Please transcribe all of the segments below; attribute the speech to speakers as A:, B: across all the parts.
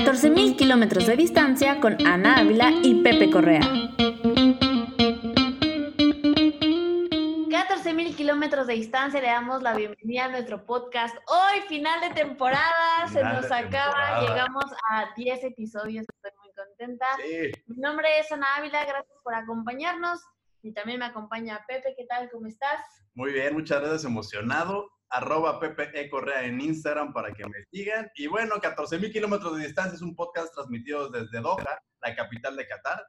A: 14.000 kilómetros de distancia con Ana Ávila y Pepe Correa. 14.000 kilómetros de distancia, le damos la bienvenida a nuestro podcast. Hoy, final de temporada, se nos acaba, llegamos a 10 episodios, estoy muy contenta. Mi nombre es Ana Ávila, gracias por acompañarnos. Y también me acompaña Pepe, ¿qué tal? ¿Cómo estás?
B: Muy bien, muchas gracias, emocionado arroba Pepe e. Correa en Instagram para que me sigan. Y bueno, 14 mil kilómetros de distancia es un podcast transmitido desde Doha, la capital de Qatar.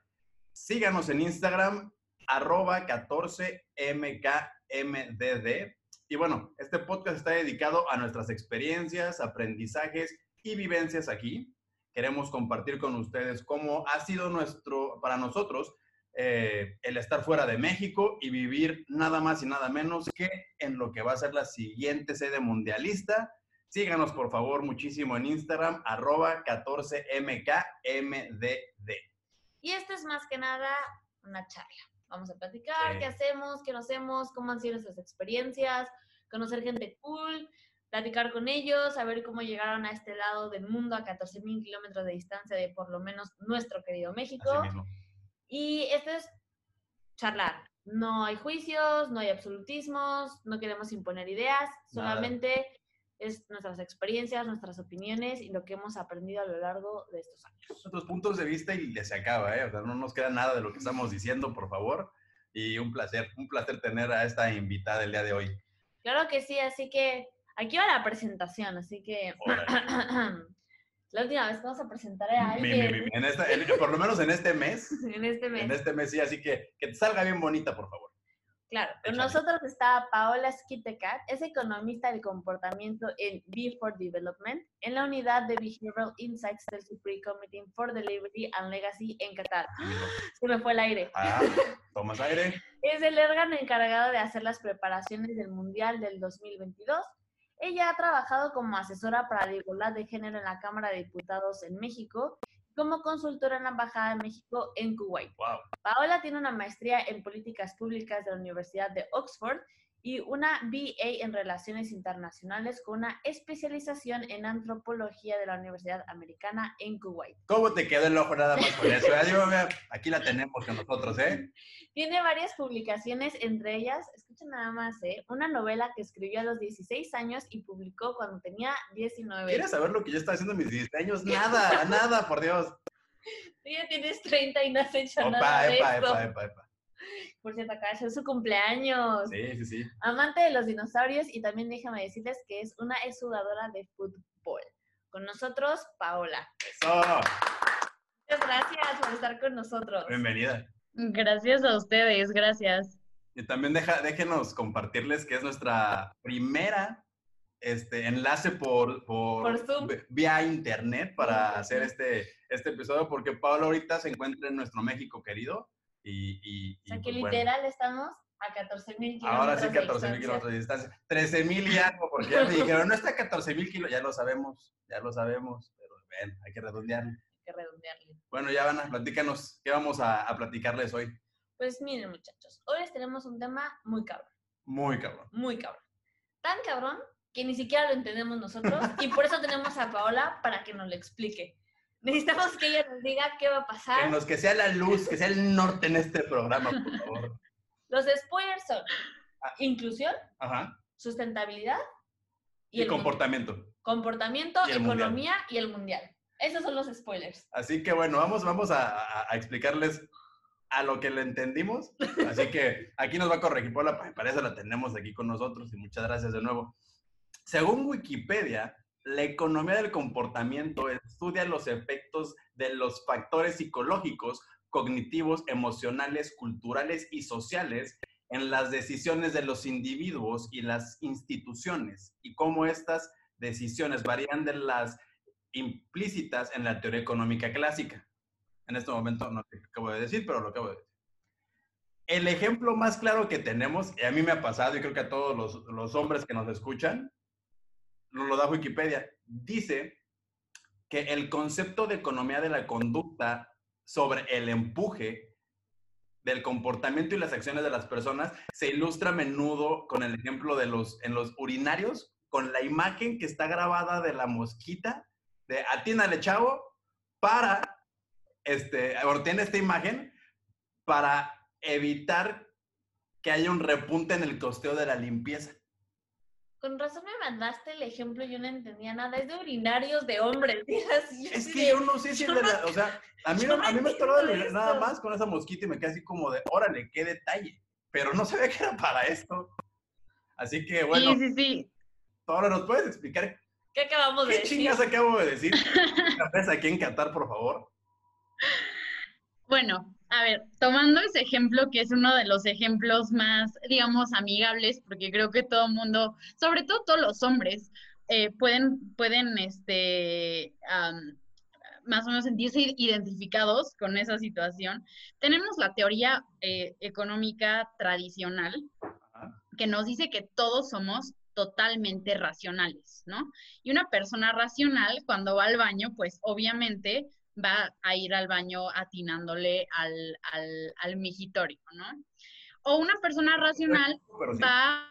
B: Síganos en Instagram, arroba 14mkmdd. Y bueno, este podcast está dedicado a nuestras experiencias, aprendizajes y vivencias aquí. Queremos compartir con ustedes cómo ha sido nuestro, para nosotros, eh, el estar fuera de México y vivir nada más y nada menos que en lo que va a ser la siguiente sede mundialista. Síganos por favor muchísimo en Instagram, arroba 14mkmdd.
A: Y esto es más que nada una charla. Vamos a platicar qué hacemos, qué no hacemos, cómo han sido nuestras experiencias, conocer gente cool, platicar con ellos, saber cómo llegaron a este lado del mundo a 14.000 kilómetros de distancia de por lo menos nuestro querido México. Y esto es charlar. No hay juicios, no hay absolutismos, no queremos imponer ideas, solamente es nuestras experiencias, nuestras opiniones y lo que hemos aprendido a lo largo de estos años.
B: Nuestros puntos de vista y ya se acaba, ¿eh? O sea, no nos queda nada de lo que estamos diciendo, por favor. Y un placer, un placer tener a esta invitada el día de hoy.
A: Claro que sí, así que aquí va la presentación, así que La última vez que vamos a presentar a alguien.
B: por lo menos en este mes.
A: en este mes.
B: En este mes, sí. Así que que te salga bien bonita, por favor.
A: Claro. Con nosotros está Paola Skitecat, es economista del comportamiento en B for Development, en la unidad de Behavioral Insights del Supreme Committee for Delivery and Legacy en Qatar. Se me fue el aire.
B: Ah, tomas aire.
A: es el órgano encargado de hacer las preparaciones del Mundial del 2022 ella ha trabajado como asesora para la igualdad de género en la Cámara de Diputados en México y como consultora en la Embajada de México en Kuwait. Paola tiene una maestría en políticas públicas de la Universidad de Oxford y una BA en Relaciones Internacionales con una especialización en Antropología de la Universidad Americana en Kuwait.
B: ¿Cómo te quedó el ojo nada más con eso? aquí la tenemos con nosotros, ¿eh?
A: Tiene varias publicaciones, entre ellas, escuchen nada más, ¿eh? Una novela que escribió a los 16 años y publicó cuando tenía 19.
B: ¿Quieres saber lo que yo estaba haciendo a mis 16 años? Nada, nada, por Dios.
A: Tú ya tienes 30 y no has hecho nada de epa, esto. Epa, epa, epa. Por cierto, acá es su cumpleaños.
B: Sí, sí, sí.
A: Amante de los dinosaurios y también déjame decirles que es una exjugadora de fútbol. Con nosotros, Paola.
B: Eso.
A: Muchas gracias por estar con nosotros.
B: Bienvenida.
C: Gracias a ustedes, gracias.
B: Y también deja, déjenos compartirles que es nuestra primera este, enlace por, por, vía internet para hacer este, este episodio, porque Paola ahorita se encuentra en nuestro México querido y,
A: o sea, que pues, literal estamos a 14 mil kilómetros.
B: Ahora sí, 14 mil kilómetros de distancia. 13 mil y algo, porque ya me dijeron, no está a 14 mil kilómetros. Ya lo sabemos, ya lo sabemos, pero ven, hay que redondearle.
A: Hay que redondearle.
B: Bueno, ya van a platícanos, ¿qué vamos a, a platicarles hoy?
A: Pues miren, muchachos, hoy les tenemos un tema muy cabrón.
B: Muy cabrón.
A: Muy cabrón. Tan cabrón que ni siquiera lo entendemos nosotros y por eso tenemos a Paola para que nos lo explique. Necesitamos que ella nos diga qué va a pasar.
B: Que, nos, que sea la luz, que sea el norte en este programa, por favor.
A: Los spoilers son ah. inclusión, sustentabilidad
B: y, el comportamiento.
A: Comportamiento, economía y el mundial. Esos son los spoilers.
B: Así que bueno, vamos, vamos a, explicarles a lo que le entendimos. Así que aquí nos va a corregir Paula, para eso la tenemos aquí con nosotros y muchas gracias de nuevo. Según Wikipedia, la economía del comportamiento estudia los efectos de los factores psicológicos, cognitivos, emocionales, culturales y sociales en las decisiones de los individuos y las instituciones y cómo estas decisiones varían de las implícitas en la teoría económica clásica. En este momento no te acabo de decir, pero lo acabo de decir. El ejemplo más claro que tenemos, y a mí me ha pasado, y creo que a todos los, los hombres que nos escuchan, lo da Wikipedia, dice que el concepto de economía de la conducta sobre el empuje del comportamiento y las acciones de las personas se ilustra a menudo con el ejemplo de los en los urinarios con la imagen que está grabada de la mosquita de atínale chavo para, este, o tiene esta imagen para evitar que haya un repunte en el costeo de la limpieza.
A: Con razón me mandaste el ejemplo, yo no entendía nada. Es de urinarios de hombres.
B: es que yo no sé si es de la, o sea, a mí, a mí me de nada más con esa mosquita y me quedé así como de, órale, qué detalle. Pero no sabía que era para esto. Así que, bueno.
C: Sí, sí, sí.
B: Ahora, ¿nos puedes explicar
A: ¿Qué acabamos de
B: decir? ¿Qué chingas acabo de decir? ¿Cafés aquí en Qatar, por favor?
C: Bueno, a ver, tomando ese ejemplo, que es uno de los ejemplos más, digamos, amigables, porque creo que todo el mundo, sobre todo todos los hombres, eh, pueden, pueden, este, más o menos sentirse identificados con esa situación. Tenemos la teoría eh, económica tradicional que nos dice que todos somos totalmente racionales, ¿no? Y una persona racional, cuando va al baño, pues obviamente va a ir al baño atinándole al, al, migitorio, ¿no? O una persona racional va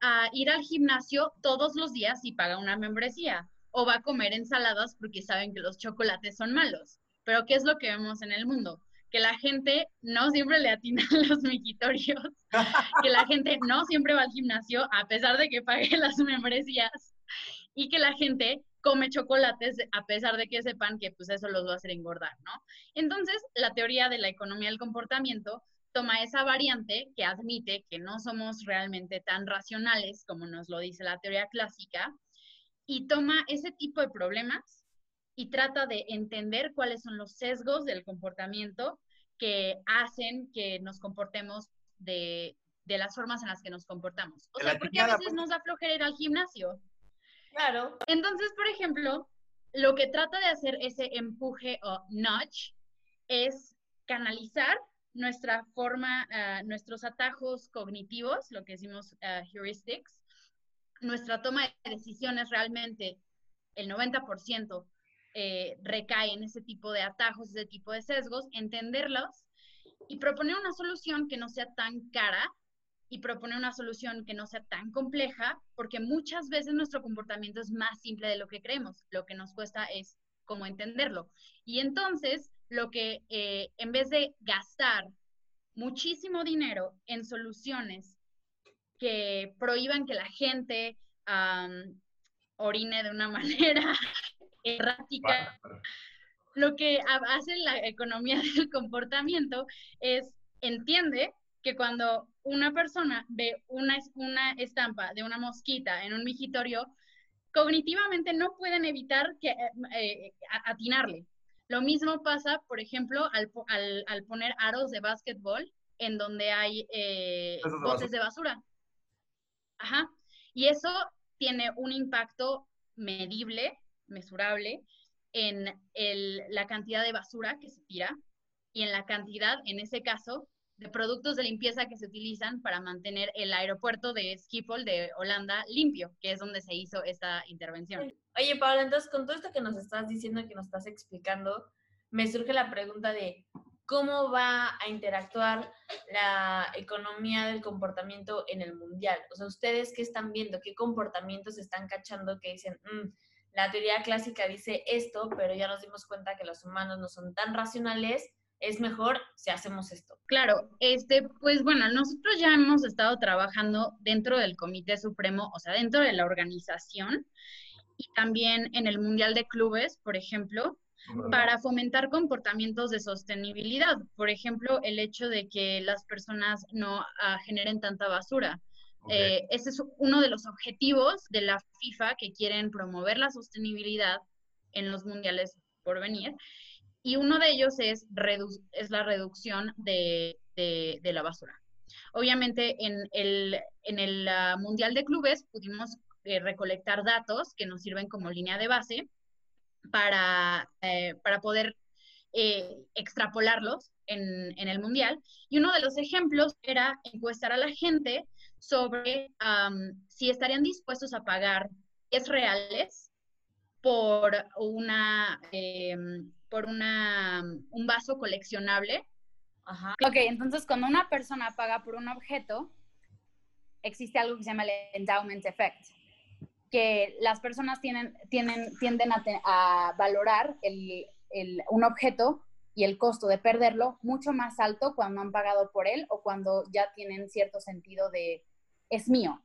C: a ir al gimnasio todos los días y paga una membresía. O va a comer ensaladas porque saben que los chocolates son malos. Pero ¿qué es lo que vemos en el mundo? Que la gente no siempre le atina los migitorios, que la gente no siempre va al gimnasio a pesar de que pague las membresías y que la gente come chocolates a pesar de que sepan que pues eso los va a hacer engordar, ¿no? Entonces, la teoría de la economía del comportamiento toma esa variante que admite que no somos realmente tan racionales como nos lo dice la teoría clásica y toma ese tipo de problemas y trata de entender cuáles son los sesgos del comportamiento que hacen que nos comportemos de, de las formas en las que nos comportamos. O sea, porque a veces nos da flojera ir al gimnasio.
A: Claro.
C: Entonces, por ejemplo, lo que trata de hacer ese empuje o nudge es canalizar nuestra forma, ah, nuestros atajos cognitivos, lo que decimos uh, heuristics, nuestra toma de decisiones realmente, el 90% eh, recae en ese tipo de atajos, ese tipo de sesgos, entenderlos y proponer una solución que no sea tan cara y proponer una solución que no sea tan compleja, porque muchas veces nuestro comportamiento es más simple de lo que creemos. Lo que nos cuesta es cómo entenderlo. Y entonces, lo que eh, en vez de gastar muchísimo dinero en soluciones que prohíban que la gente orine de una manera errática, lo que hace la economía del comportamiento es entiende que cuando una persona ve una, una estampa de una mosquita en un migitorio, cognitivamente no pueden evitar que, eh, atinarle. Lo mismo pasa, por ejemplo, al, al, poner aros de básquetbol en donde hay eh, botes de basura. Ajá. Y eso tiene un impacto medible, mesurable, en el, la cantidad de basura que se tira y en la cantidad, en ese caso, de productos de limpieza que se utilizan para mantener el aeropuerto de Schiphol de Holanda limpio, que es donde se hizo esta intervención.
A: Oye, Pablo, entonces con todo esto que nos estás diciendo, que nos estás explicando, me surge la pregunta de cómo va a interactuar la economía del comportamiento en el mundial. O sea, ustedes qué están viendo, qué comportamientos están cachando que dicen, mm, la teoría clásica dice esto, pero ya nos dimos cuenta que los humanos no son tan racionales es mejor si hacemos esto.
C: Claro, este, pues bueno, nosotros ya hemos estado trabajando dentro del Comité Supremo, o sea, dentro de la organización y también en el Mundial de Clubes, por ejemplo, para fomentar comportamientos de sostenibilidad. Por ejemplo, el hecho de que las personas no ah, generen tanta basura. Eh, ese es uno de los objetivos de la FIFA que quieren promover la sostenibilidad en los mundiales por venir y uno de ellos es, es la reducción de, la basura. Obviamente en el, en el ah, Mundial de Clubes pudimos eh, recolectar datos que nos sirven como línea de base para, eh, para poder eh, extrapolarlos en, en, el Mundial. Y uno de los ejemplos era encuestar a la gente sobre si estarían dispuestos a pagar es reales por una em, por una, un vaso coleccionable. Ajá. Ok, entonces cuando una persona paga por un objeto, existe algo que se llama el endowment effect, que las personas tienen, tienen, tienden a, a valorar el, un objeto y el costo de perderlo mucho más alto cuando han pagado por él o cuando ya tienen cierto sentido de es mío,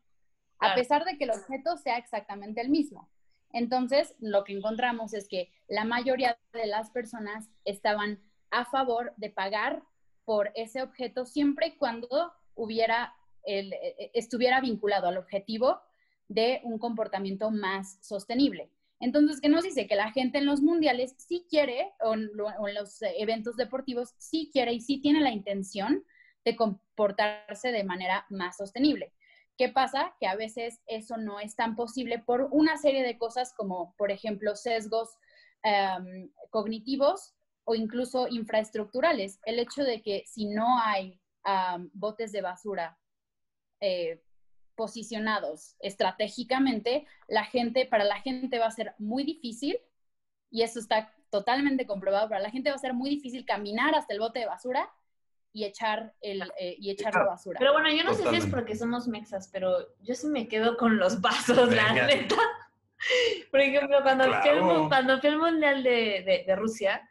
C: a pesar de que el objeto sea exactamente el mismo. Entonces, lo que encontramos es que la mayoría de las personas estaban a favor de pagar por ese objeto siempre y cuando hubiera el, e, e, estuviera vinculado al objetivo de un comportamiento más sostenible. Entonces, ¿qué nos dice? Que la gente en los mundiales sí quiere, o en, los eventos deportivos, sí quiere y sí tiene la intención de comportarse de manera más sostenible. ¿Qué pasa? Que a veces eso no es tan posible por una serie de cosas como, por ejemplo, sesgos em, cognitivos o incluso infraestructurales. El hecho de que si no hay botes de basura eh, posicionados estratégicamente, la gente, para la gente va a ser muy difícil, y eso está totalmente comprobado, para la gente va a ser muy difícil caminar hasta el bote de basura y echar, el, eh, y echar la basura.
A: Pero bueno, yo no sé si es porque somos mexas, pero yo sí me quedo con los vasos, la neta. Por ejemplo, cuando, fui, al, cuando fui Mundial de, de, de Rusia,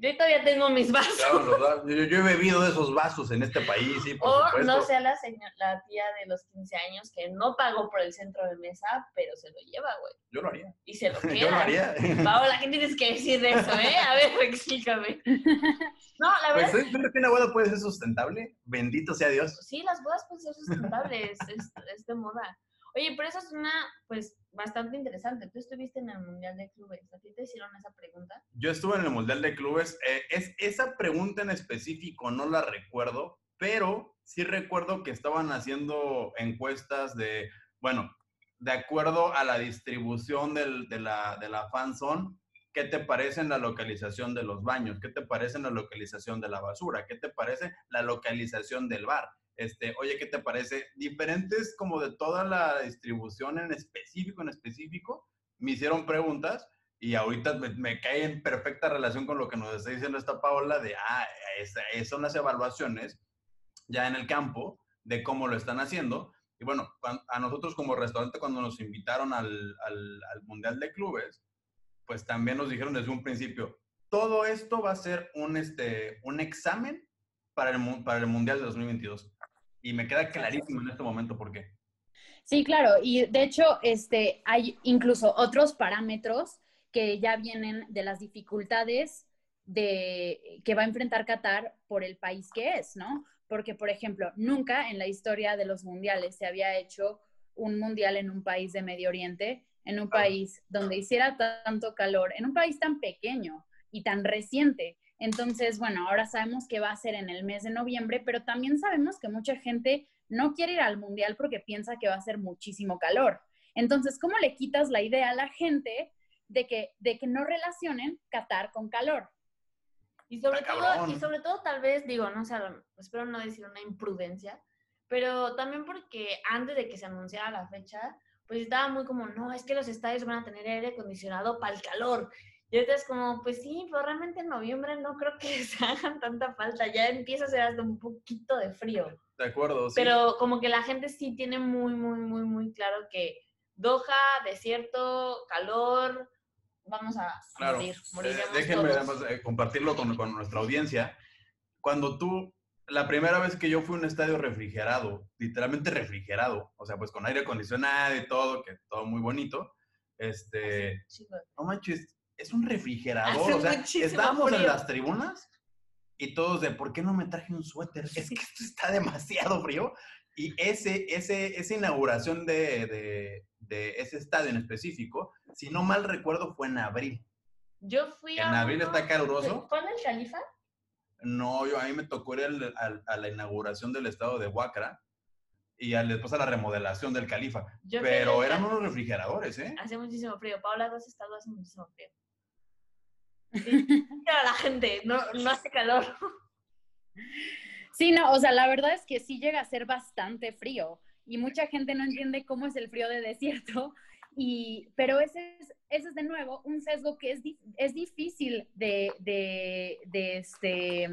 A: yo todavía tengo mis vasos.
B: Claro, yo, yo, he bebido de esos vasos en este país, sí, por
A: O no sea la, señora, la tía de los 15 años que no pagó por el centro de mesa, pero se lo lleva, güey.
B: Yo lo haría.
A: Y se lo queda.
B: yo lo haría.
A: Paola, ¿qué tienes que decir de eso, eh? A ver, explícame. No, la
B: pues,
A: verdad.
B: ¿Sabes que una boda puede ser sustentable? Bendito sea Dios.
A: Sí, las bodas pueden ser sustentables, es, es de moda. Oye, pero eso es una, pues, bastante interesante. Tú estuviste en el Mundial de Clubes. ¿A ti te hicieron esa pregunta?
B: Yo estuve en el Mundial de Clubes. Eh, es, esa pregunta en específico no la recuerdo, pero sí recuerdo que estaban haciendo encuestas de, bueno, de acuerdo a la distribución de, la, de la fanzone, ¿qué te parece en la localización de los baños? ¿Qué te parece en la localización de la basura? ¿Qué te parece la localización del bar? Este, oye, ¿qué te parece? Diferentes como de toda la distribución en específico, en específico, me hicieron preguntas y ahorita me, cae en perfecta relación con lo que nos está diciendo esta Paola de, ah, esas son las evaluaciones ya en el campo de cómo lo están haciendo. Y bueno, a nosotros como restaurante cuando nos invitaron al, al, al Mundial de Clubes, pues también nos dijeron desde un principio, todo esto va a ser un, este, un examen para el, para el Mundial de 2022. Y me queda clarísimo en este momento por qué.
C: Sí, claro. Y de hecho, este, hay incluso otros parámetros que ya vienen de las dificultades de, que va a enfrentar Qatar por el país que es, ¿no? Porque, por ejemplo, nunca en la historia de los mundiales se había hecho un mundial en un país de Medio Oriente, en un país donde hiciera tanto calor, en un país tan pequeño y tan reciente. Entonces, bueno, ahora sabemos que va a ser en el mes de noviembre, pero también sabemos que mucha gente no quiere ir al mundial porque piensa que va a ser muchísimo calor. Entonces, ¿cómo le quitas la idea a la gente de que, de que no relacionen Qatar con calor?
A: Y sobre, todo, y sobre todo, tal vez, digo, no sé, espero no decir una imprudencia, pero también porque antes de que se anunciara la fecha, pues estaba muy como, no, es que los estadios van a tener aire acondicionado para el calor. Y ahorita es como, pues sí, pero realmente en noviembre no creo que se hagan tanta falta. Ya empieza a ser hasta un poquito de frío.
B: De acuerdo, sí.
A: Pero como que la gente sí tiene muy, muy, muy, muy claro que Doha, desierto, calor, vamos a morir.
B: Eh, déjenme eh, compartirlo con, con nuestra audiencia. Cuando tú, la primera vez que yo fui a un estadio refrigerado, literalmente refrigerado, o sea, pues con aire acondicionado y todo, que todo muy bonito, este, no manches, es un refrigerador. o sea, estábamos en las tribunas y todos de, ¿por qué no me traje un suéter? Es que esto está demasiado frío. Y ese, ese, esa inauguración de, de, ese estadio en específico, si no mal recuerdo, fue en abril.
A: Yo fui a.
B: ¿En abril está caluroso?
A: ¿Fue en el Califa?
B: No, yo a mí me tocó ir a, la inauguración del estado de Huacra y después a la remodelación del Califa. Pero eran unos refrigeradores, ¿eh?
A: Hace muchísimo frío. Paula, dos estados hace muchísimo frío. La gente, no, no hace calor.
C: Sí, no, o sea, la verdad es que sí llega a ser bastante frío y mucha gente no entiende cómo es el frío de desierto, y, pero ese es, ese es de nuevo un sesgo que es, es difícil de, de, este,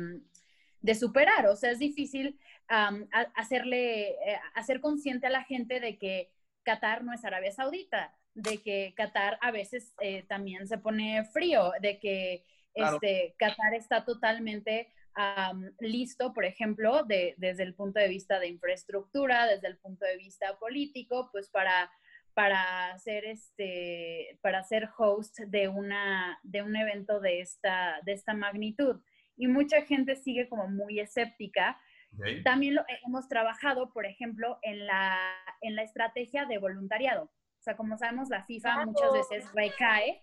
C: de superar, o sea, es difícil hacerle, eh, hacer consciente a la gente de que Qatar no es Arabia Saudita, de que Qatar a veces eh, también se pone frío, de que
B: Claro.
C: este, Qatar está totalmente am, listo, por ejemplo, de- desde el punto de vista de infraestructura, desde el punto de vista político, pues para, para ser este, para ser host de una, de un evento de esta, de esta magnitud. Y mucha gente sigue como muy escéptica. También lo, hemos trabajado, por ejemplo, en la, en la estrategia de voluntariado. O sea, como sabemos, la FIFA
A: Claro.
C: muchas veces recae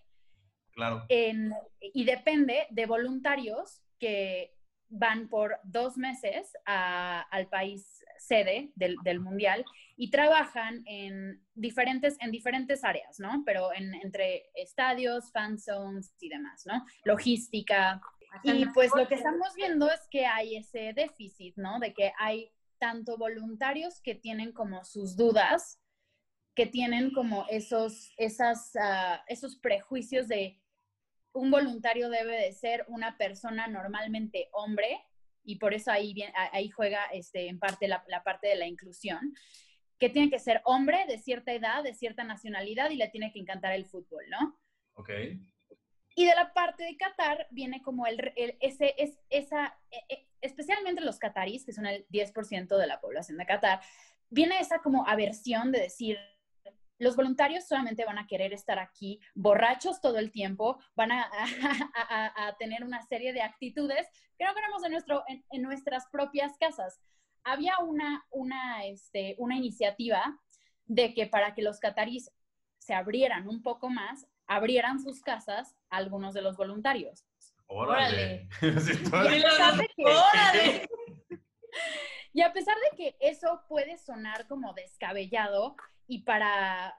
B: Claro.
C: en- y depende de voluntarios que van por dos meses a- al país sede del, del mundial y trabajan en diferentes, en diferentes áreas, ¿no? Pero en, entre estadios, fan zones y demás, ¿no? Logística. Y pues lo que estamos viendo es que hay ese déficit, ¿no? De que hay tanto voluntarios que tienen como sus dudas, que tienen como esos, esas, ah, esos prejuicios de un voluntario debe de ser una persona normalmente hombre, y por eso ahí, bien- ahí juega este, en parte la, la parte de la inclusión, que tiene que ser hombre de cierta edad, de cierta nacionalidad, y le tiene que encantar el fútbol, ¿no?
B: Ok.
C: Y de la parte de Qatar viene como el, el- ese, es, esa, e- e- especialmente los qatarís, que son el 10% de la población de Qatar, viene esa como aversión de decir, los voluntarios solamente van a querer estar aquí borrachos todo el tiempo, van a, a- a- a tener una serie de actitudes que no queremos en, nuestro, en, en nuestras propias casas. Había una, una, este, una iniciativa de que para que los catarís se abrieran un poco más, abrieran sus casas a algunos de los voluntarios.
B: Órale.
C: Que-
A: ¡Órale!
C: Y a pesar de que eso puede sonar como descabellado y para,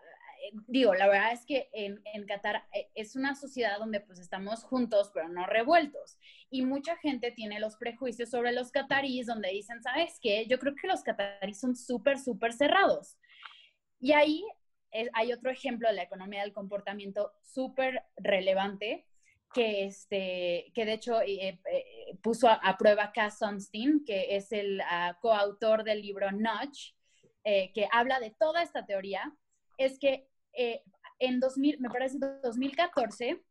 C: eh, digo, la verdad es que en, en Qatar eh, es una sociedad donde pues estamos juntos pero no revueltos. Y mucha gente tiene los prejuicios sobre los cataríes donde dicen, ¿sabes qué? Yo creo que los cataríes son súper, súper cerrados. Y ahí eh, hay otro ejemplo de la economía del comportamiento súper relevante que, este, que de hecho eh, eh, puso a, a prueba Cass Sunstein, que es el ah, coautor del libro Nudge, eh, que habla de toda esta teoría, es que eh, en 2000, me parece 2014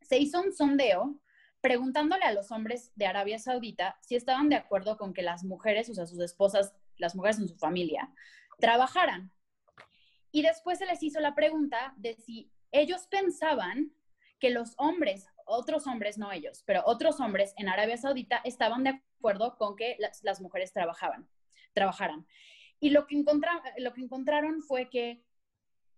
C: se hizo un sondeo preguntándole a los hombres de Arabia Saudita si estaban de acuerdo con que las mujeres, o sea, sus esposas, las mujeres en su familia, trabajaran. Y después se les hizo la pregunta de si ellos pensaban que los hombres, otros hombres, no ellos, pero otros hombres en Arabia Saudita estaban de acuerdo con que las, las mujeres trabajaban, trabajaran. Y lo que, encontra, lo que encontraron fue que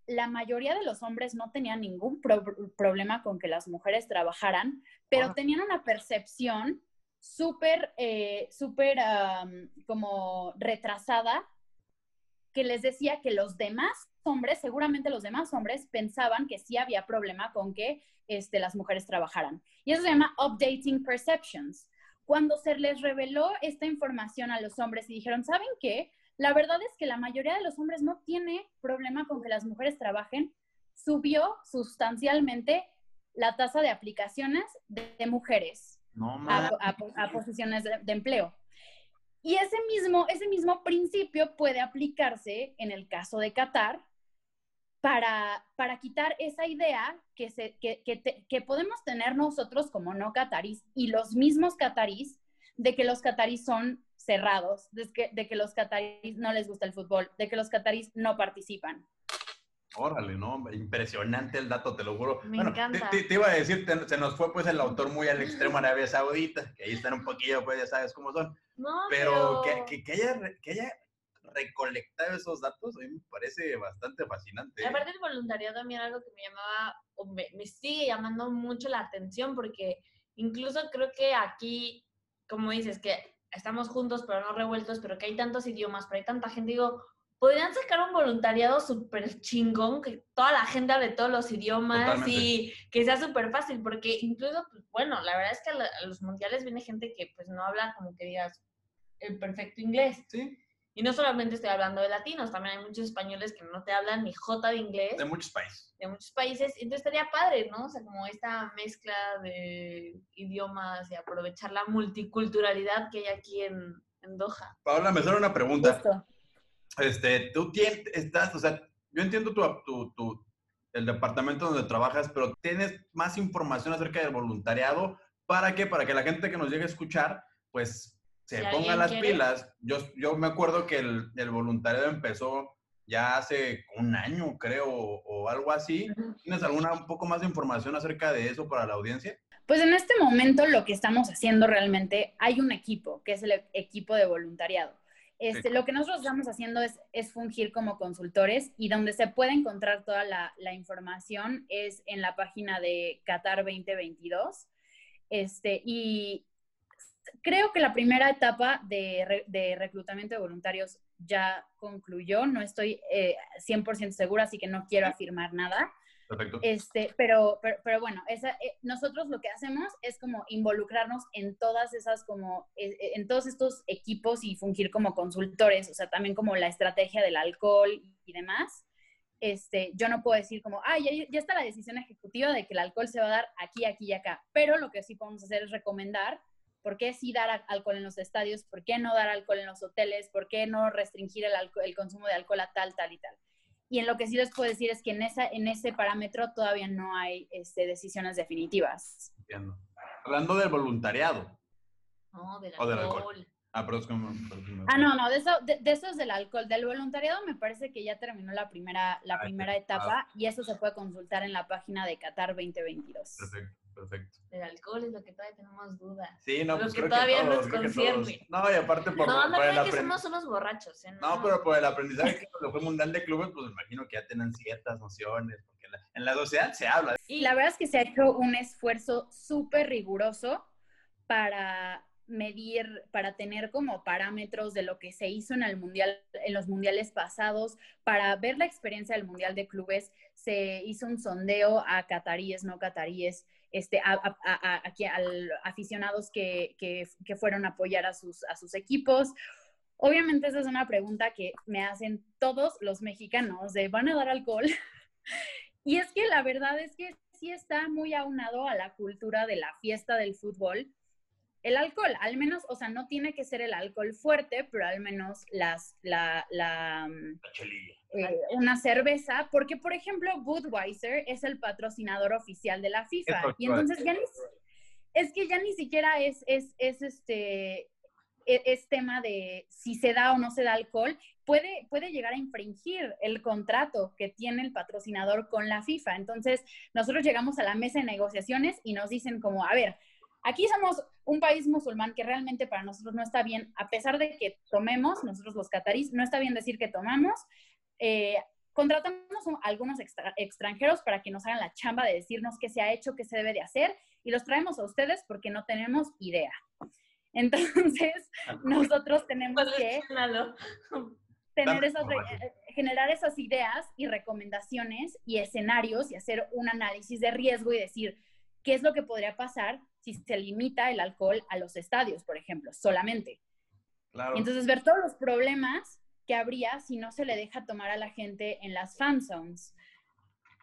C: la mayoría de los hombres no tenían ningún pro- problema con que las mujeres trabajaran, pero
B: Ah.
C: tenían una percepción súper, eh, súper como retrasada que les decía que los demás hombres, seguramente los demás hombres, pensaban que sí había problema con que este, las mujeres trabajaran. Y eso se llama updating perceptions. Cuando se les reveló esta información a los hombres y dijeron, ¿saben qué? La verdad es que la mayoría de los hombres no tiene problema con que las mujeres trabajen, subió sustancialmente la tasa de aplicaciones de, de mujeres
B: No,
C: a,
B: mames.
C: a- a posiciones de, de empleo. Y ese mismo, ese mismo principio puede aplicarse en el caso de Qatar para, para quitar esa idea que, se, que, que te- que podemos tener nosotros como no catarís y los mismos catarís de que los catarís son cerrados, de que, de que los catarís no les gusta el fútbol, de que los catarís no participan.
B: Órale, no, impresionante el dato, te lo juro.
A: Me
B: bueno,
A: encanta.
B: Te, te- iba a decir, te- se nos fue pues el autor muy al extremo Arabia Saudita, que ahí están un poquillo, pues ya sabes cómo son.
A: No,
B: Pero,
A: pero...
B: Que, que, que haya, que haya recolectado esos datos, a mí me parece bastante fascinante.
A: Y aparte el voluntariado también algo que me llamaba, o me, me sigue llamando mucho la atención, porque incluso creo que aquí, como dices, que estamos juntos pero no revueltos, pero que hay tantos idiomas, pero hay tanta gente, digo, podrían sacar un voluntariado súper chingón, que toda la gente hable todos los idiomas
B: Totalmente.
A: y que sea súper fácil, porque incluso, pues, bueno, la verdad es que a los mundiales viene gente que pues no habla como que digas el perfecto inglés.
B: Sí,
A: Y no solamente estoy hablando de latinos, también hay muchos españoles que no te hablan ni jota de inglés
B: de muchos países.
A: de muchos países. Entonces estaría padre, ¿no? O sea, como esta mezcla de idiomas y aprovechar la multiculturalidad que hay aquí en, en Doha.
B: Paola, me sale una pregunta.
C: Justo.
B: Este, tú tien- estás, o sea, yo entiendo tu, tu, tu- el departamento donde trabajas, pero ¿tienes más información acerca del voluntariado ¿Para qué? Para que la gente que nos llegue a escuchar, pues se
A: Si
B: ponga las
A: quiere.
B: pilas. Yo, yo me acuerdo que el, el voluntariado empezó ya hace un año, creo, o, algo así. ¿Tienes alguna un poco más de información acerca de eso para la audiencia?
C: Pues en este momento lo que estamos haciendo realmente, hay un equipo, que es el equipo de voluntariado. Este,
B: Sí.
C: Lo que nosotros estamos haciendo es, es fungir como consultores y donde se puede encontrar toda la, la información es en la página de Qatar 2022. Este, y creo que la primera etapa de, de reclutamiento de voluntarios ya concluyó. No estoy eh, 100% segura, así que no quiero afirmar nada.
B: Perfecto.
C: Este, pero, pero, pero bueno, esa, eh, nosotros lo que hacemos es como involucrarnos en todas esas, como, eh, eh, en todos estos equipos y fungir como consultores, o sea, también como la estrategia del alcohol y demás. Este, yo no puedo decir como, ah, ya, ya está la decisión ejecutiva de que el alcohol se va a dar aquí, aquí y acá, pero lo que sí podemos hacer es recomendar por qué sí dar alcohol en los estadios, por qué no dar alcohol en los hoteles, por qué no restringir el, alco- el consumo de alcohol a tal, tal y tal. Y en lo que sí les puedo decir es que en, esa, en ese parámetro todavía no hay este, decisiones definitivas.
B: Entiendo. Hablando del voluntariado.
A: No, del
B: O del alcohol.
A: alcohol.
B: Ah, pero es como... pero-
C: Ah, no, no, de eso, de, de eso es del alcohol. Del voluntariado me parece que ya terminó la primera, la
B: Ah,
C: primera etapa y eso se puede consultar en la página de Qatar 2022.
B: Perfecto, perfecto.
A: Del alcohol es lo que todavía tenemos dudas.
B: Sí, no,
A: Lo
B: pues
A: que
B: creo
A: todavía
B: que todos,
A: nos concierne.
B: No, y aparte por,
A: no, no
B: por el
A: que somos unos borrachos. ¿eh?
B: No, pero por el aprendizaje que cuando fue Mundial de Clubes, pues me imagino que ya tienen ciertas nociones, porque en la, en la sociedad se habla.
C: Y la verdad es que se ha hecho un esfuerzo súper riguroso para medir, para tener como parámetros de lo que se hizo en el mundial, en los mundiales pasados, para ver la experiencia del mundial de clubes, se hizo un sondeo a cataríes, no cataríes, este, a, aquí aficionados que, que- fueron a apoyar a sus, a sus equipos. Obviamente esa es una pregunta que me hacen todos los mexicanos de ¿van a dar alcohol? y es que la verdad es que sí está muy aunado a la cultura de la fiesta del fútbol. El alcohol, al menos, o sea, no tiene que ser el alcohol fuerte, pero al menos las, la, la, mm,
B: La chelilla.
C: Eh, una cerveza, porque por ejemplo Budweiser es el patrocinador oficial de la FIFA
B: Eso,
C: y entonces ya ni, es que ya ni siquiera es, es, es este e- es tema de si se da o no se da alcohol, puede, puede llegar a infringir el contrato que tiene el patrocinador con la FIFA. Entonces, nosotros llegamos a la mesa de negociaciones y nos dicen como, a ver, aquí somos un país musulmán que realmente para nosotros no está bien, a pesar de que tomemos, nosotros los catarís, no está bien decir que tomamos. Eh, contratamos un- algunos extra- extranjeros para que nos hagan la chamba de decirnos qué se ha hecho, qué se debe de hacer, y los traemos a ustedes porque no tenemos idea. Entonces, nosotros tenemos que tener esas, re-
B: información.
C: eh, generar esas ideas y recomendaciones y escenarios y hacer un análisis de riesgo y decir qué es lo que podría pasar si se limita el alcohol a los estadios, por ejemplo, solamente.
B: Claro.
C: Y entonces ver todos los problemas que habría si no se le deja tomar a la gente en las fan zones.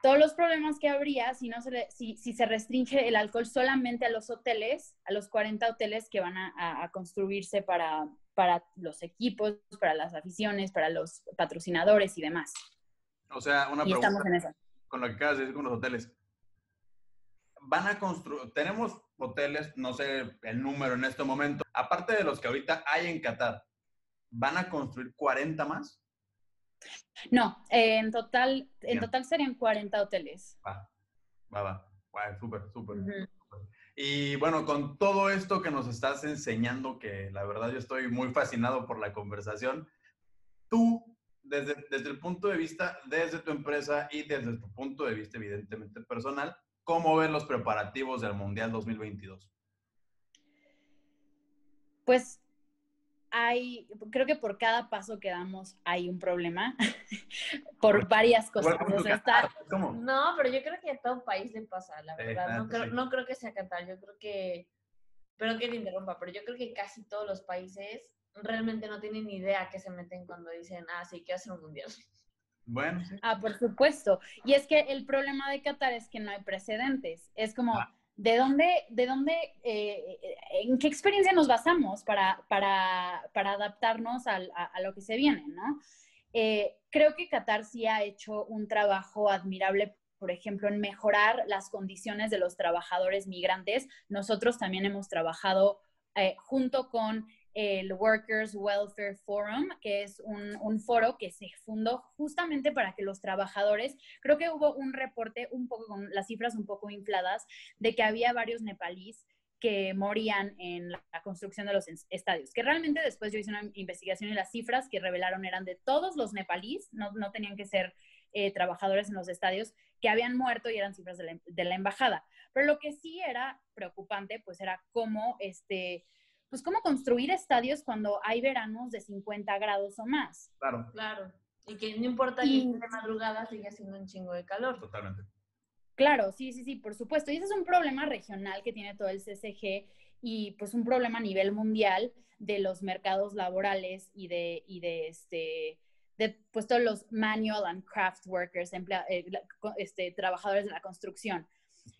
C: Todos los problemas que habría si, no se le- si, si se restringe el alcohol solamente a los hoteles, a los 40 hoteles que van a, a- construirse para, para los equipos, para las aficiones, para los patrocinadores y demás.
B: o sea, una
C: Y
B: pregunta
C: estamos en eso.
B: con lo que acabas de decir con los hoteles. Van a construir, tenemos hoteles, no sé el número en este momento, aparte de los que ahorita hay en Qatar, ¿van a construir 40 más?
C: No, eh, en total, en total serían 40 hoteles.
B: Va, va, va. Va, súper, súper. Y bueno, con todo esto que nos estás enseñando, que la verdad yo estoy muy fascinado por la conversación, tú, desde, desde el punto de vista, desde tu empresa y desde tu punto de vista evidentemente personal, ¿cómo ves los preparativos del Mundial 2022?
C: Pues hay, creo que por cada paso que damos hay un problema, por varias cosas. O sea,
B: Qatar,
C: está-
B: ¿Cómo?
A: No, pero yo creo que a todo país le pasa, la
B: Sí,
A: verdad. no, creo, no creo que sea Qatar, yo creo que, pero que te interrumpa, pero yo creo que casi todos los países realmente no tienen ni idea que se meten cuando dicen, ah, sí, quiero hacer un mundial.
B: Bueno, sí.
C: Ah, por supuesto. Y es que el problema de Qatar es que no hay precedentes. Es como,
B: Ah.
C: ¿De dónde, de dónde, eh, en qué experiencia nos basamos para, para, para adaptarnos a, a lo que se viene, ¿no? Eh, creo que Qatar sí ha hecho un trabajo admirable por ejemplo, en mejorar las condiciones de los trabajadores migrantes. Nosotros también hemos trabajado eh, junto con el Workers Welfare Forum, que es un, foro que se fundó justamente para que los trabajadores, creo que hubo un reporte un poco con las cifras un poco infladas, de que había varios nepalíes que morían en la construcción de los estadios, que realmente después yo hice una investigación y las cifras que revelaron eran de todos los nepalíes, no, no tenían que ser eh, trabajadores en los estadios, que habían muerto y eran cifras de la, de la, embajada. Pero lo que sí era preocupante, pues era cómo, este, pues cómo construir estadios cuando hay veranos de 50 grados o más.
B: Claro.
A: Claro. Y que no importa y... que de madrugada siga haciendo un chingo de calor.
B: Totalmente.
C: Claro, sí, sí, sí, por supuesto. Y ese es un problema regional que tiene todo el CCG y pues un problema a nivel mundial de los mercados laborales y de, y de este, de pues todos los manual and craft workers, emplea, eh, este, trabajadores de la construcción.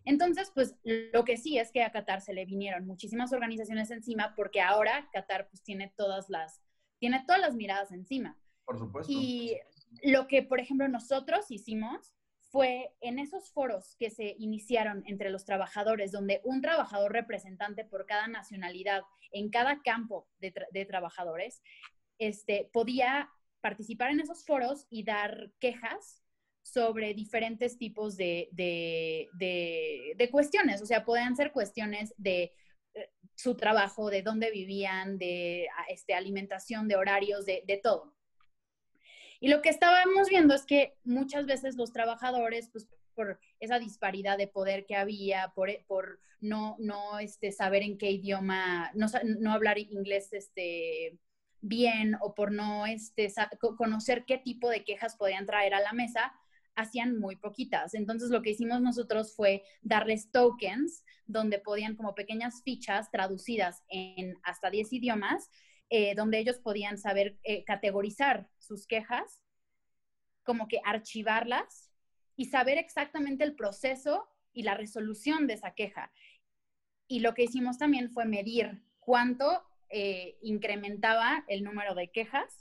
C: Entonces, pues lo que sí es que a Qatar se le vinieron muchísimas organizaciones encima porque ahora Qatar pues tiene todas las, tiene todas las miradas encima.
B: Por supuesto.
C: Y lo que, por ejemplo, nosotros hicimos fue en esos foros que se iniciaron entre los trabajadores, donde un trabajador representante por cada nacionalidad en cada campo de, tra de trabajadores este, podía participar en esos foros y dar quejas sobre diferentes tipos de, de, de, cuestiones. O sea, podían ser cuestiones de eh, su trabajo, de dónde vivían, de este, alimentación, de horarios, de, de todo. Y lo que estábamos viendo es que muchas veces los trabajadores, pues por esa disparidad de poder que había, por, por no, no este, saber en qué idioma, no, no hablar inglés este, bien o por no este, conocer qué tipo de quejas podían traer a la mesa, hacían muy poquitas. Entonces lo que hicimos nosotros fue darles tokens donde podían como pequeñas fichas traducidas en hasta 10 idiomas eh, donde ellos podían saber eh, categorizar sus quejas, como que archivarlas y saber exactamente el proceso y la resolución de esa queja. Y lo que hicimos también fue medir cuánto eh, incrementaba el número de quejas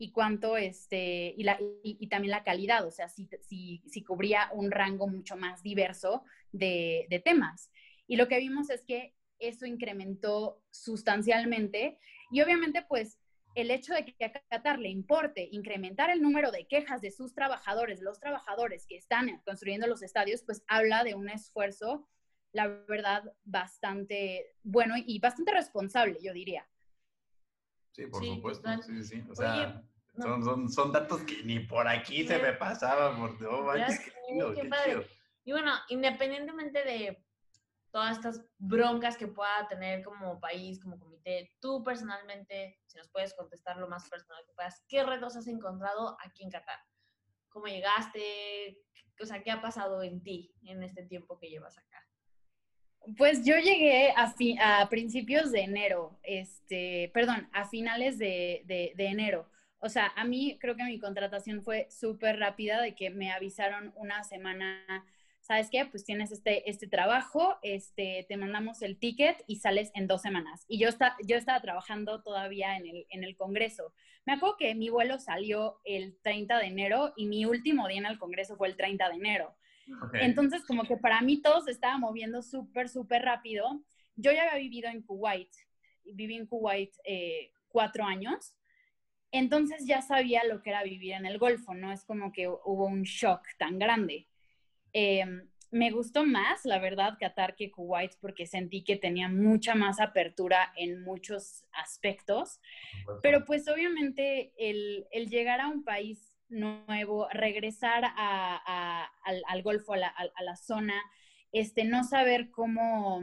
C: y cuánto, este, y, la, y, y también la calidad, o sea, si, si, si, cubría un rango mucho más diverso de, de temas. Y lo que vimos es que eso incrementó sustancialmente y obviamente, pues, el hecho de que a Qatar le importe incrementar el número de quejas de sus trabajadores, los trabajadores que están construyendo los estadios, pues habla de un esfuerzo, la verdad, bastante bueno y bastante responsable, yo diría.
B: Sí, por sí, supuesto. Sí, sí. O sea, Oye, no. son, son, son, datos que ni por aquí se me pasaban. Por, oh, vaya, qué, chido, qué, qué chido.
A: Y bueno, independientemente de todas estas broncas que pueda tener como país, como comité, tú personalmente, si nos puedes contestar lo más personal que puedas, ¿qué retos has encontrado aquí en Qatar? ¿Cómo llegaste? O sea, ¿qué ha pasado en ti en este tiempo que llevas acá?
C: Pues yo llegué a, a principios de enero, este, perdón, a finales de, de, de enero. O sea, a mí creo que mi contratación fue súper rápida de que me avisaron una semana ¿sabes qué? Pues tienes este, este trabajo, este, te mandamos el ticket y sales en dos semanas. Y yo, está, yo estaba trabajando todavía en el, en el Congreso. Me acuerdo que mi vuelo salió el 30 de enero y mi último día en el Congreso fue el 30 de enero. Okay. Entonces, como que para mí todo se estaba moviendo súper, súper rápido. Yo ya había vivido en Kuwait, viví en Kuwait eh, cuatro años. Entonces ya sabía lo que era vivir en el Golfo, no es como que hubo un shock tan grande. Eh, me gustó más, la verdad, Qatar que Kuwait porque sentí que tenía mucha más apertura en muchos aspectos. Pero pues obviamente el, el llegar a un país nuevo, regresar a, a, al, al, Golfo, a la, a la, zona, este, no saber cómo,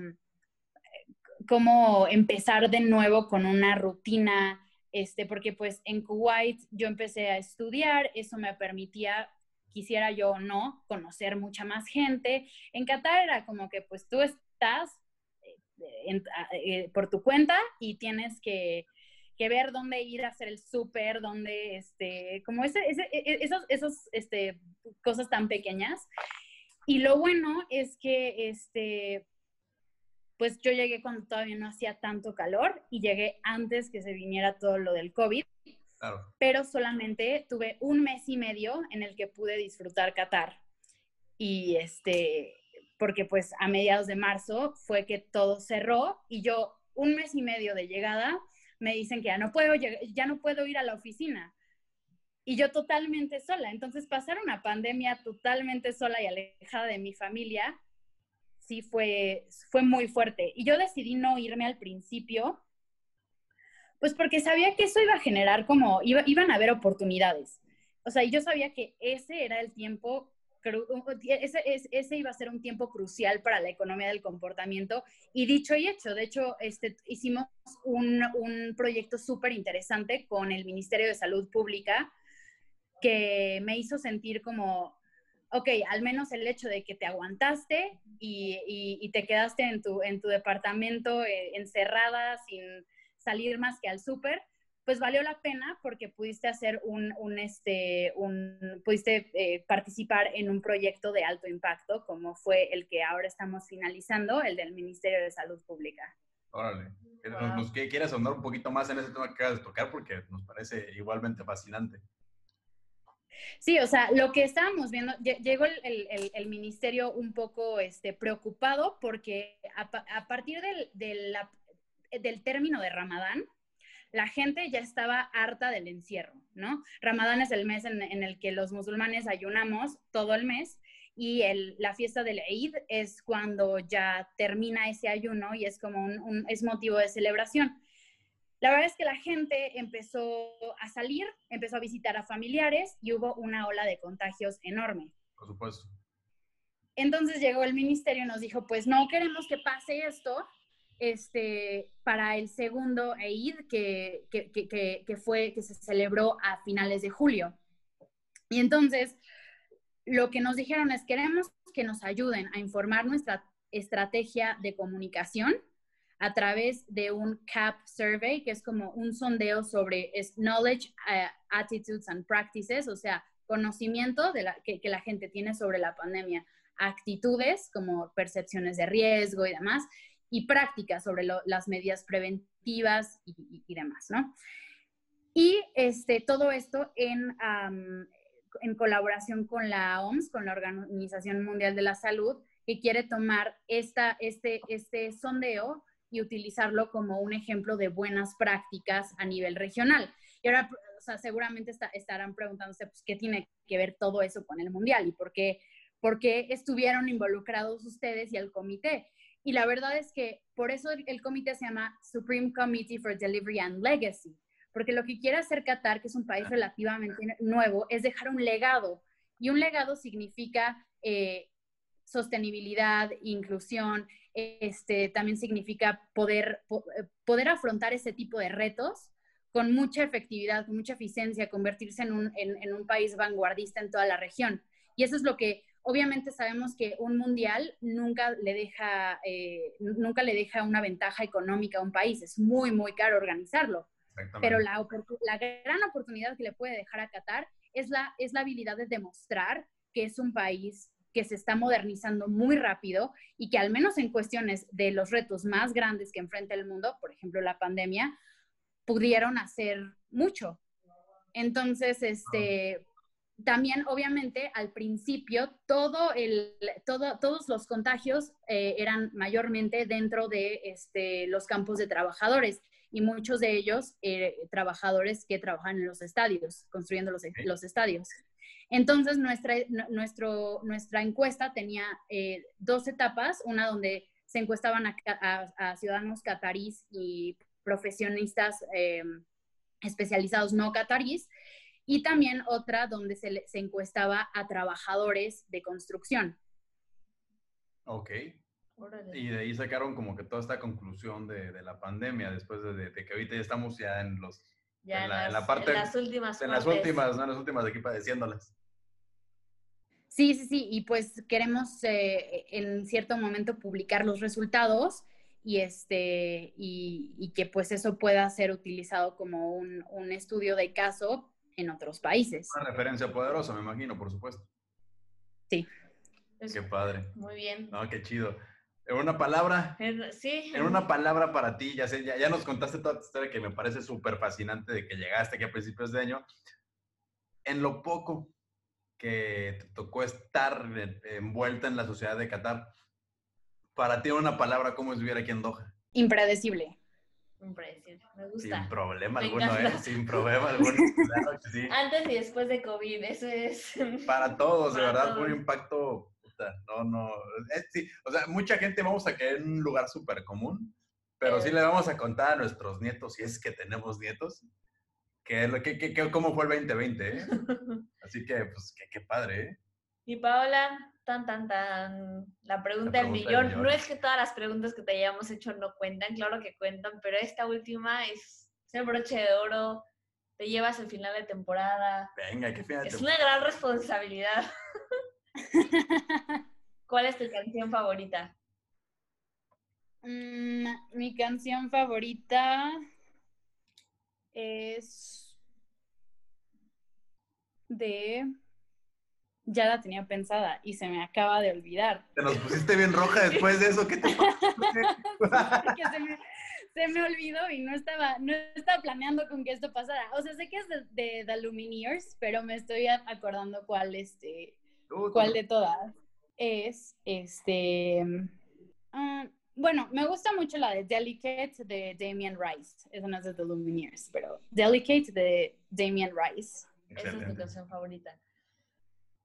C: cómo empezar de nuevo con una rutina, este, porque pues en Kuwait yo empecé a estudiar, eso me permitía quisiera yo o no, conocer mucha más gente. En Qatar era como que pues tú estás eh, en, eh, por tu cuenta y tienes que, que, ver dónde ir a hacer el súper, dónde, este, como ese, ese, e, esos, esos, este, cosas tan pequeñas. Y lo bueno es que, este, pues yo llegué cuando todavía no hacía tanto calor y llegué antes que se viniera todo lo del COVID.
B: Claro.
C: Pero solamente tuve un mes y medio en el que pude disfrutar Qatar. y este, porque pues a mediados de marzo fue que todo cerró y yo un mes y medio de llegada me dicen que ya no puedo, ya no puedo ir a la oficina. Y yo totalmente sola. Entonces pasar una pandemia totalmente sola y alejada de mi familia, sí fue, fue muy fuerte. Y yo decidí no irme al principio, pues porque sabía que eso iba a generar como, iban a haber oportunidades. O sea, yo sabía que ese era el tiempo ese, ese, iba a ser un tiempo crucial para la economía del comportamiento. Y dicho y hecho, de hecho, este, hicimos un, un proyecto súper interesante con el Ministerio de Salud Pública que me hizo sentir como, ok, al menos el hecho de que te aguantaste y, y, te quedaste en tu, en tu departamento eh, encerrada sin salir más que al súper, pues valió la pena porque pudiste hacer un, un este, un, pudiste eh, participar en un proyecto de alto impacto, como fue el que ahora estamos finalizando, el del Ministerio de Salud Pública.
B: Órale. Nos, ¿Quieres ahondar un poquito más en ese tema que acabas de tocar? Porque nos parece igualmente fascinante.
C: Sí, o sea, lo que estábamos viendo, llegó el, el, el ministerio un poco este, preocupado porque a, partir del, del, término de Ramadán, la gente ya estaba harta del encierro, ¿no? Ramadán es el mes en, el que los musulmanes ayunamos todo el mes y la fiesta del Eid es cuando ya termina ese ayuno y es como un, es motivo de celebración. La verdad es que la gente empezó a salir, empezó a visitar a familiares y hubo una ola de contagios enorme.
B: Por supuesto.
C: Entonces llegó el ministerio y nos dijo, pues no queremos que pase esto, este, para el segundo Eid que, que, fue, que se celebró a finales de julio. Y entonces, lo que nos dijeron es, queremos que nos ayuden a informar nuestra estrategia de comunicación a través de un CAP survey, que es como un sondeo sobre knowledge, eh, attitudes and practices, o sea, conocimiento de la, que, que la gente tiene sobre la pandemia, actitudes como percepciones de riesgo y demás, y prácticas sobre las medidas preventivas y, demás, ¿no? Y este, todo esto en, en colaboración con la OMS, con la Organización Mundial de la Salud, que quiere tomar esta, este, este sondeo y utilizarlo como un ejemplo de buenas prácticas a nivel regional. Y ahora, o sea, seguramente estarán preguntándose, pues, ¿qué tiene que ver todo eso con el Mundial? ¿Y por qué, por qué estuvieron involucrados ustedes y el comité? Y la verdad es que por eso el, comité se llama Supreme Committee for Delivery and Legacy, porque lo que quiere hacer Qatar, que es un país relativamente nuevo, es dejar un legado. Y un legado significa eh, sostenibilidad, inclusión, este, también significa poder, eh, poder afrontar ese tipo de retos con mucha efectividad, con mucha eficiencia, convertirse en un, en un país vanguardista en toda la región. Y eso es lo que Obviamente sabemos que un mundial nunca le deja, eh, nunca le deja una ventaja económica a un país, es muy, muy caro organizarlo. Pero la, la, gran oportunidad que le puede dejar a Qatar es la, es la habilidad de demostrar que es un país que se está modernizando muy rápido y que al menos en cuestiones de los retos más grandes que enfrenta el mundo, por ejemplo la pandemia, pudieron hacer mucho. Entonces, este, también, obviamente, al principio, todo el, todo, todos los contagios eh, eran mayormente dentro de este, los campos de trabajadores y muchos de ellos eh, trabajadores que trabajan en los estadios, construyendo los, los estadios. Entonces, nuestra, nuestro, nuestra encuesta tenía eh, dos etapas, una donde se encuestaban a, ciudadanos catarís y profesionistas especializados no catarís, y también otra donde se, se encuestaba a trabajadores de construcción.
B: Ok. Y de ahí sacaron como que toda esta conclusión de, de la pandemia, después de, de, que ahorita ya estamos ya en los...
A: Ya en, la, parte... En las últimas.
B: En las últimas, ¿no? En las últimas de aquí padeciéndolas.
C: Sí, sí, sí. Y pues queremos eh, en cierto momento publicar los resultados y, este, y, y, que pues eso pueda ser utilizado como un, un estudio de caso en otros países.
B: Una referencia poderosa, me imagino, por supuesto.
C: Sí.
B: Qué padre.
A: Muy bien.
B: No, qué chido. En una palabra.
A: sí.
B: En una palabra para ti, ya sé, ya, ya nos contaste toda tu historia que me parece súper fascinante de que llegaste aquí a principios de año. En lo poco que te tocó estar en- envuelta en la sociedad de Qatar. Para ti, una palabra, ¿cómo es vivir aquí en Doha?
C: Impredecible.
A: Impredecible. Me
B: Sin
A: gusta.
B: problema
A: Me
B: alguno, ¿eh?
A: encanta.
B: Sin problema alguno. Claro que sí.
A: Antes y después de COVID, eso es.
B: Para todos, de verdad, fue
A: todos.
B: un impacto. No, no. es- sí, o sea, mucha gente vamos a caer en un lugar súper común, pero sí
A: Eh.
B: le vamos a contar a nuestros nietos, si es que tenemos nietos, que, lo- que, que- que- cómo fue el 2020, ¿eh? Así que, pues, qué, padre, ¿eh?
A: Y Paola, tan, tan, tan, la pregunta, del
B: pregunta del
A: millón.
B: millón.
A: No es que todas las preguntas que te hayamos hecho no cuentan, claro que cuentan, pero esta última es, es el broche de oro, te llevas el final de temporada,
B: Venga, qué fíjate.
A: es una gran responsabilidad. ¿Cuál es tu canción favorita?
C: Mm, mi canción favorita es de... Ya la tenía pensada y se me acaba de olvidar.
B: Te nos pusiste bien roja después de eso, ¿qué te
C: se me, se me olvidó y no estaba, no estaba planeando con que esto pasara. O sea, sé que es de, de The Lumineers, pero me estoy acordando cuál, este, Cuál de todas es. Este. ah, bueno, me gusta mucho la de Delicate de Damien Rice. Esa no es de The Lumineers, pero Delicate de Damien Rice.
A: Esa es
B: Excelente.
A: canción favorita.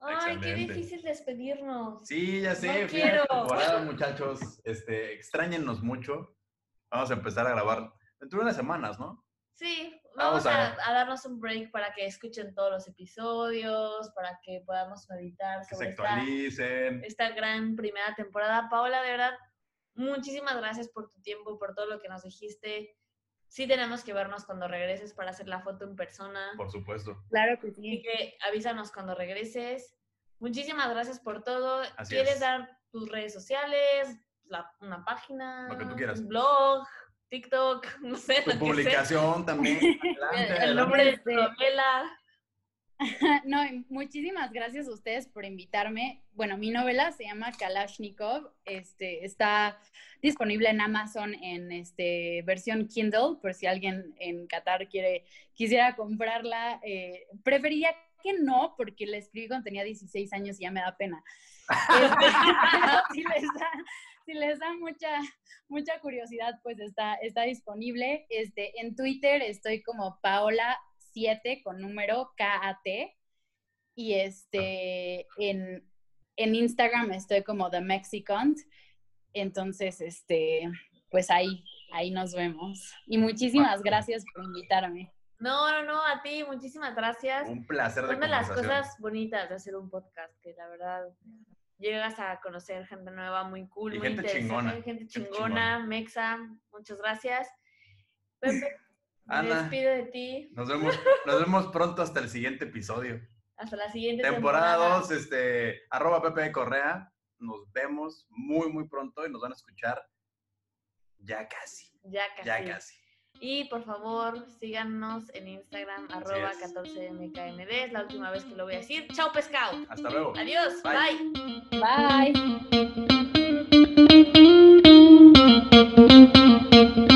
A: Ay, qué difícil despedirnos.
B: Sí, ya sé,
A: No quiero.
B: temporada, muchachos. Este, extrañennos mucho. Vamos a empezar a grabar dentro de unas semanas, ¿no?
A: Sí,
B: Vamos
A: vamos a,
B: a-
A: a darnos un break para que escuchen todos los episodios, para que podamos meditar
B: Que se
A: sobre esta,
B: actualicen.
A: esta gran primera temporada. Paola, de verdad, muchísimas gracias por tu tiempo, por todo lo que nos dijiste. Sí tenemos que vernos cuando regreses para hacer la foto en persona.
B: Por supuesto.
C: Claro que
A: Así que avísanos cuando regreses. Muchísimas gracias por todo.
B: Así
A: ¿Quieres
B: es.
A: dar tus redes sociales, la- una página,
B: Lo que tú quieras.
A: un blog, TikTok, no sé,
B: Tu publicación también.
A: El,
B: Adelante,
A: el nombre de tu novela.
C: No, y muchísimas gracias a ustedes por invitarme. Bueno, mi novela se llama Kalashnikov. Este, está disponible en Amazon en este, versión Kindle, por si alguien en Qatar quiere, quisiera comprarla. Eh, preferiría que no, porque la escribí cuando tenía 16 años y ya me da pena. Este, si les da, si les da mucha, mucha curiosidad, pues está, está disponible. Este, en Twitter estoy como Paola 7 con número K-A-T. Y este, en, en Instagram estoy como The Mexicant. Entonces, este, pues ahí, ahí nos vemos. Y muchísimas gracias por invitarme.
A: No, no, no, a ti, muchísimas gracias.
B: Un placer de
A: Una de las cosas bonitas de hacer un podcast, que la verdad llegas a conocer gente nueva, muy cool,
B: Y
A: muy
B: gente
A: interesante,
B: chingona,
A: gente
B: gente
A: chingona. Mexa, muchas gracias. Pepe, me
B: Ana.
A: despido de ti.
B: Nos vemos, nos vemos pronto hasta el siguiente episodio.
A: Hasta la siguiente
B: Temporada
A: temporada.
B: 2, este, arroba Pepe Correa. Nos vemos muy, muy pronto y nos van a escuchar ya casi,
A: Ya casi.
B: ya casi.
A: Y por favor, síganos en Instagram, arroba 14mkmd. Es la última vez que lo voy a decir. ¡Chao, pescado!
B: Hasta luego.
A: Adiós.
B: Bye.
A: Bye.
C: Bye.